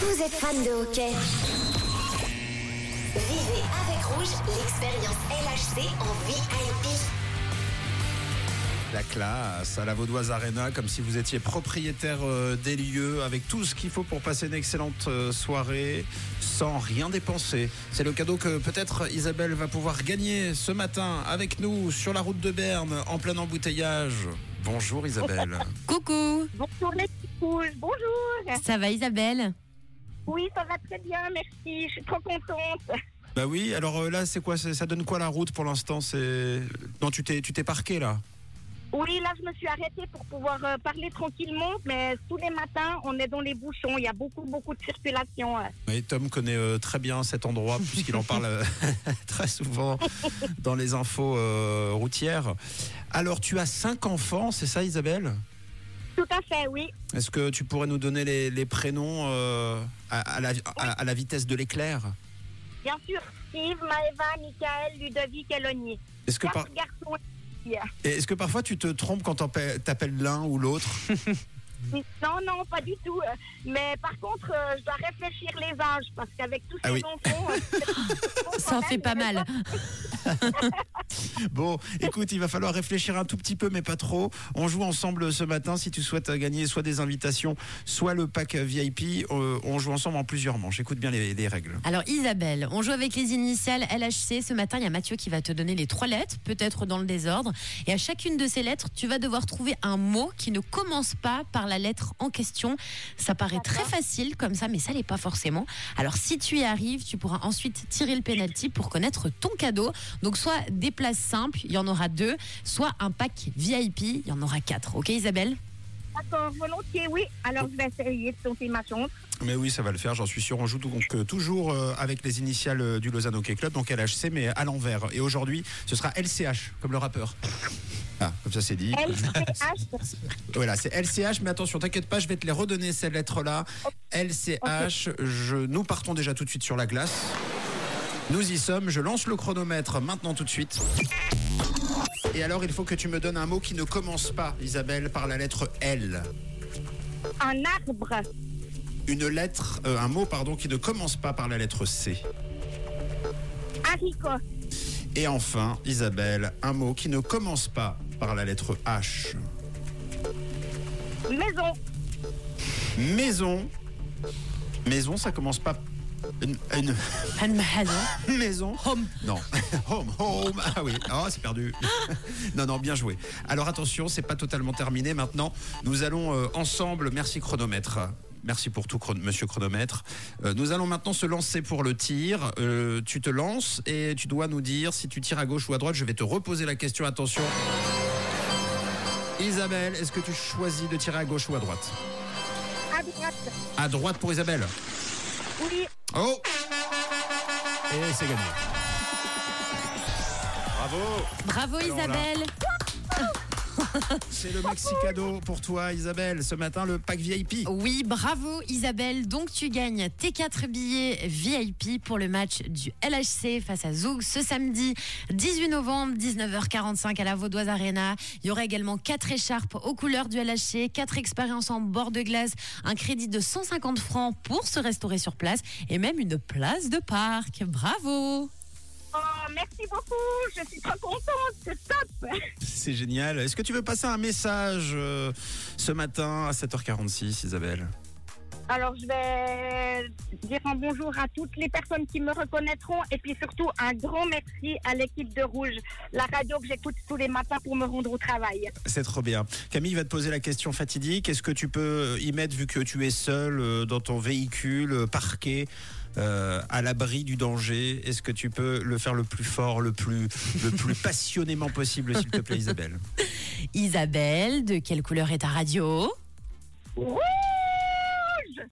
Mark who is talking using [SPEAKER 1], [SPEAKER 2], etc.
[SPEAKER 1] Vous êtes fan de hockey Vivez avec Rouge l'expérience LHC en VIP.
[SPEAKER 2] La classe à la Vaudoise Arena, comme si vous étiez propriétaire euh, des lieux, avec tout ce qu'il faut pour passer une excellente euh, soirée, sans rien dépenser. C'est le cadeau que peut-être Isabelle va pouvoir gagner ce matin avec nous sur la route de Berne, en plein embouteillage. Bonjour Isabelle.
[SPEAKER 3] Coucou,
[SPEAKER 4] Bonjour les petits rouges, bonjour.
[SPEAKER 3] ça va Isabelle?
[SPEAKER 4] Oui, ça va très bien, merci. Je suis trop contente.
[SPEAKER 2] bah oui, alors euh, là, c'est quoi Ça donne quoi la route pour l'instant C'est non, tu t'es tu t'es parqué là?
[SPEAKER 4] Oui, là, je me suis arrêtée pour pouvoir euh, parler tranquillement, mais tous les matins, on est dans les bouchons. Il y a beaucoup, beaucoup de circulation. euh.
[SPEAKER 2] Oui, Tom connaît euh, très bien cet endroit puisqu'il en parle euh, très souvent dans les infos euh, routières. Alors, tu as cinq enfants, c'est ça, Isabelle?
[SPEAKER 4] Tout à fait, oui.
[SPEAKER 2] Est-ce que tu pourrais nous donner les, les prénoms euh, à, à la, à- à la vitesse de l'éclair?
[SPEAKER 4] Bien sûr, Steve, Maëva, Michael, Ludovic et.
[SPEAKER 2] Est-ce que, par- est-ce que parfois tu te trompes quand t'appelles l'un ou l'autre?
[SPEAKER 4] Non, non, pas du tout. Mais par contre, euh, je dois réfléchir les âges, parce qu'avec tous
[SPEAKER 2] Ah
[SPEAKER 4] ces
[SPEAKER 2] oui.
[SPEAKER 4] enfants... euh,
[SPEAKER 3] Ça en fait pas mal.
[SPEAKER 2] Bon, écoute, il va falloir réfléchir un tout petit peu, mais pas trop. On joue ensemble ce matin. Si tu souhaites gagner soit des invitations, soit le pack VIP, euh, on joue ensemble en plusieurs manches. Écoute bien les, les règles.
[SPEAKER 3] Alors Isabelle, on joue avec les initiales LHC. Ce matin, il y a Mathieu qui va te donner les trois lettres, peut-être dans le désordre. Et à chacune de ces lettres, tu vas devoir trouver un mot qui ne commence pas par la lettre en question. Ça paraît très facile comme ça, mais ça l'est pas forcément. Alors si tu y arrives, tu pourras ensuite tirer le penalty pour connaître ton cadeau. Donc soit des places simples, il y en aura deux, soit un pack VIP, il y en aura quatre. Ok Isabelle?
[SPEAKER 4] D'accord, volontiers, oui. Alors, je vais essayer de tenter ma chance.
[SPEAKER 2] Mais oui, ça va le faire, j'en suis sûr. On joue donc euh, toujours euh, avec les initiales euh, du Lausanne Hockey Club, donc LHC, mais à l'envers. Et aujourd'hui, ce sera LCH, comme le rappeur. Ah, comme ça c'est dit.
[SPEAKER 4] LCH,
[SPEAKER 2] Voilà, c'est LCH, mais attention, t'inquiète pas, je vais te les redonner ces lettres-là. LCH, je, nous partons déjà tout de suite sur la glace. Nous y sommes, je lance le chronomètre maintenant tout de suite. Et alors, il faut que tu me donnes un mot qui ne commence pas, Isabelle, par la lettre L.
[SPEAKER 4] un arbre,
[SPEAKER 2] Une lettre, euh, un mot, pardon, qui ne commence pas par la lettre C.
[SPEAKER 4] haricot,
[SPEAKER 2] Et enfin, Isabelle, un mot qui ne commence pas par la lettre H.
[SPEAKER 4] maison,
[SPEAKER 2] Maison. Maison, ça commence pas. Une, maison.
[SPEAKER 3] Home.
[SPEAKER 2] Non. home, home. Ah oui. Oh, c'est perdu. non, non, bien joué. Alors attention, c'est pas totalement terminé. Maintenant, nous allons euh, ensemble. Merci chronomètre. Merci pour tout, chron- monsieur chronomètre. Euh, nous allons maintenant se lancer pour le tir. Euh, tu te lances et tu dois nous dire si tu tires à gauche ou à droite. Je vais te reposer la question. Attention. Isabelle, est-ce que tu choisis de tirer à gauche ou à droite?
[SPEAKER 4] À droite,
[SPEAKER 2] À droite pour Isabelle.
[SPEAKER 4] Oui,
[SPEAKER 2] Oh Et c'est gagné. Bravo
[SPEAKER 3] Bravo. Isabelle.
[SPEAKER 2] C'est le maxi cadeau pour toi Isabelle. Ce matin, le pack VIP.
[SPEAKER 3] Oui, bravo Isabelle. Donc tu gagnes tes quatre billets VIP pour le match du LHC face à Zoug ce samedi 18 novembre 19h45 à la Vaudoise Arena. Il y aura également quatre écharpes aux couleurs du LHC, quatre expériences en bord de glace, un crédit de 150 francs pour se restaurer sur place et même une place de parc. Bravo.
[SPEAKER 4] Oh, merci beaucoup, je suis trop contente, c'est top.
[SPEAKER 2] C'est génial. Est-ce que tu veux passer un message euh, ce matin à 7h46 Isabelle?
[SPEAKER 4] Alors, je vais dire un bonjour à toutes les personnes qui me reconnaîtront et puis surtout un grand merci à l'équipe de Rouge, la radio que j'écoute tous les matins pour me rendre au travail.
[SPEAKER 2] C'est trop bien. Camille va te poser la question fatidique. Est-ce que tu peux y mettre, vu que tu es seul euh, dans ton véhicule, euh, parqué, euh, à l'abri du danger Est-ce que tu peux le faire le plus fort, le plus, le plus passionnément possible, s'il te plaît, Isabelle?
[SPEAKER 3] Isabelle, de quelle couleur est ta radio?
[SPEAKER 4] Rouge